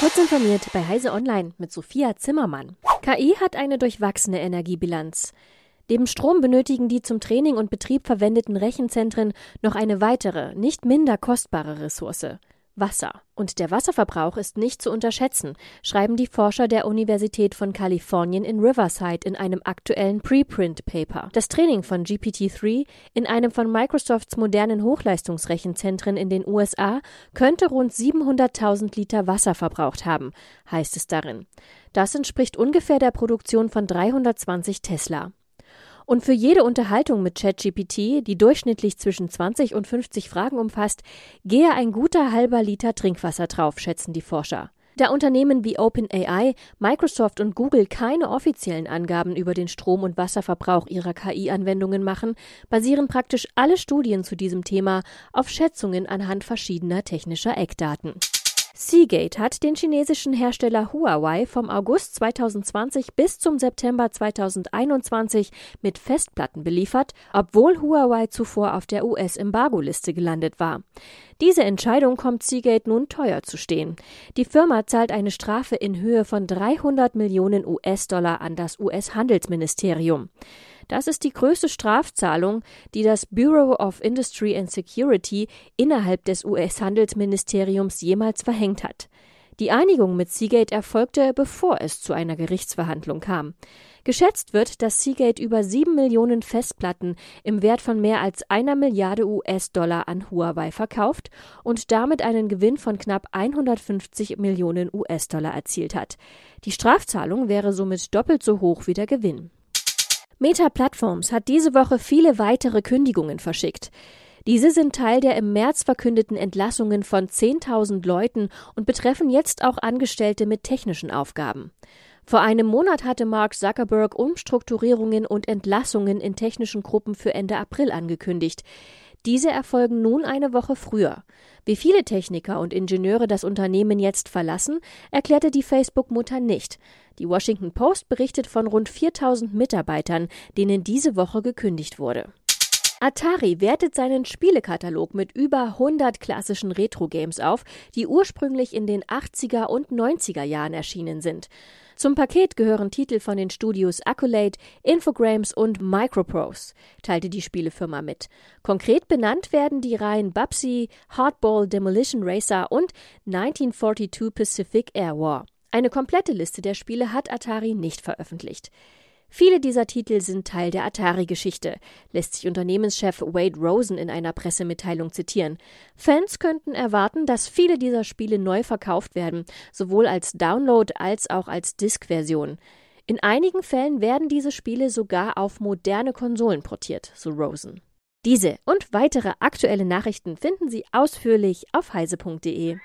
Kurz informiert bei Heise Online mit Sophia Zimmermann. KI hat eine durchwachsene Energiebilanz. Neben Strom benötigen die zum Training und Betrieb verwendeten Rechenzentren noch eine weitere, nicht minder kostbare Ressource. Wasser. Und der Wasserverbrauch ist nicht zu unterschätzen, schreiben die Forscher der Universität von Kalifornien in Riverside in einem aktuellen Preprint-Paper. Das Training von GPT-3 in einem von Microsofts modernen Hochleistungsrechenzentren in den USA könnte rund 700.000 Liter Wasser verbraucht haben, heißt es darin. Das entspricht ungefähr der Produktion von 320 Tesla. Und für jede Unterhaltung mit ChatGPT, die durchschnittlich zwischen 20 und 50 Fragen umfasst, gehe ein guter halber Liter Trinkwasser drauf, schätzen die Forscher. Da Unternehmen wie OpenAI, Microsoft und Google keine offiziellen Angaben über den Strom- und Wasserverbrauch ihrer KI-Anwendungen machen, basieren praktisch alle Studien zu diesem Thema auf Schätzungen anhand verschiedener technischer Eckdaten. Seagate hat den chinesischen Hersteller Huawei vom August 2020 bis zum September 2021 mit Festplatten beliefert, obwohl Huawei zuvor auf der US-Embargo-Liste gelandet war. Diese Entscheidung kommt Seagate nun teuer zu stehen. Die Firma zahlt eine Strafe in Höhe von 300 Millionen US-Dollar an das US-Handelsministerium. Das ist die größte Strafzahlung, die das Bureau of Industry and Security innerhalb des US-Handelsministeriums jemals verhängt hat. Die Einigung mit Seagate erfolgte, bevor es zu einer Gerichtsverhandlung kam. Geschätzt wird, dass Seagate über sieben Millionen Festplatten im Wert von mehr als einer Milliarde US-Dollar an Huawei verkauft und damit einen Gewinn von knapp 150 Millionen US-Dollar erzielt hat. Die Strafzahlung wäre somit doppelt so hoch wie der Gewinn. Meta Platforms hat diese Woche viele weitere Kündigungen verschickt. Diese sind Teil der im März verkündeten Entlassungen von 10.000 Leuten und betreffen jetzt auch Angestellte mit technischen Aufgaben. Vor einem Monat hatte Mark Zuckerberg Umstrukturierungen und Entlassungen in technischen Gruppen für Ende April angekündigt. Diese erfolgen nun eine Woche früher. Wie viele Techniker und Ingenieure das Unternehmen jetzt verlassen, erklärte die Facebook-Mutter nicht. Die Washington Post berichtet von rund 4000 Mitarbeitern, denen diese Woche gekündigt wurde. Atari wertet seinen Spielekatalog mit über 100 klassischen Retro-Games auf, die ursprünglich in den 80er und 90er Jahren erschienen sind. Zum Paket gehören Titel von den Studios Accolade, Infogrames und Microprose, teilte die Spielefirma mit. Konkret benannt werden die Reihen Bubsy, Hardball Demolition Racer und 1942 Pacific Air War. Eine komplette Liste der Spiele hat Atari nicht veröffentlicht. Viele dieser Titel sind Teil der Atari-Geschichte, lässt sich Unternehmenschef Wade Rosen in einer Pressemitteilung zitieren. Fans könnten erwarten, dass viele dieser Spiele neu verkauft werden, sowohl als Download als auch als Disk-Version. In einigen Fällen werden diese Spiele sogar auf moderne Konsolen portiert, so Rosen. Diese und weitere aktuelle Nachrichten finden Sie ausführlich auf heise.de.